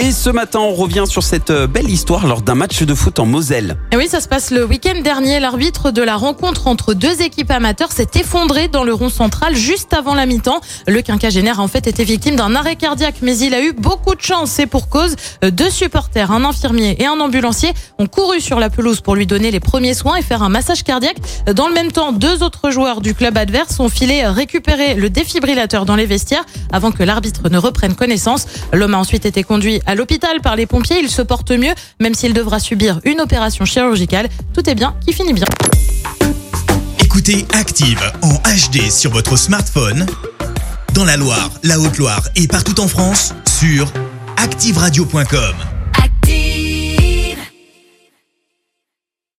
Et ce matin, on revient sur cette euh, belle histoire lors d'un match de foot en Moselle. Et oui, ça se passe le week-end dernier. L'arbitre de la rencontre entre deux équipes amateurs s'est effondré dans le rond central juste avant la mi-temps. Le quinquagénaire a en fait été victime d'un arrêt cardiaque, mais il a eu beaucoup de chance. C'est pour cause. Euh, Deux supporters, un infirmier et un ambulancier ont couru sur la pelouse pour lui donner les premiers soins et faire un massage cardiaque. Dans le même temps, deux autres joueurs du club adverse ont filé récupérer le défibrillateur dans les vestiaires avant que l'arbitre ne reprenne connaissance. L'homme a ensuite été conduit à l'hôpital par les pompiers. Il se porte mieux, même s'il devra subir une opération chirurgicale. Tout est bien qui finit bien. Écoutez Active en HD sur votre smartphone, dans la Loire, la Haute-Loire et partout en France, sur activeradio.com.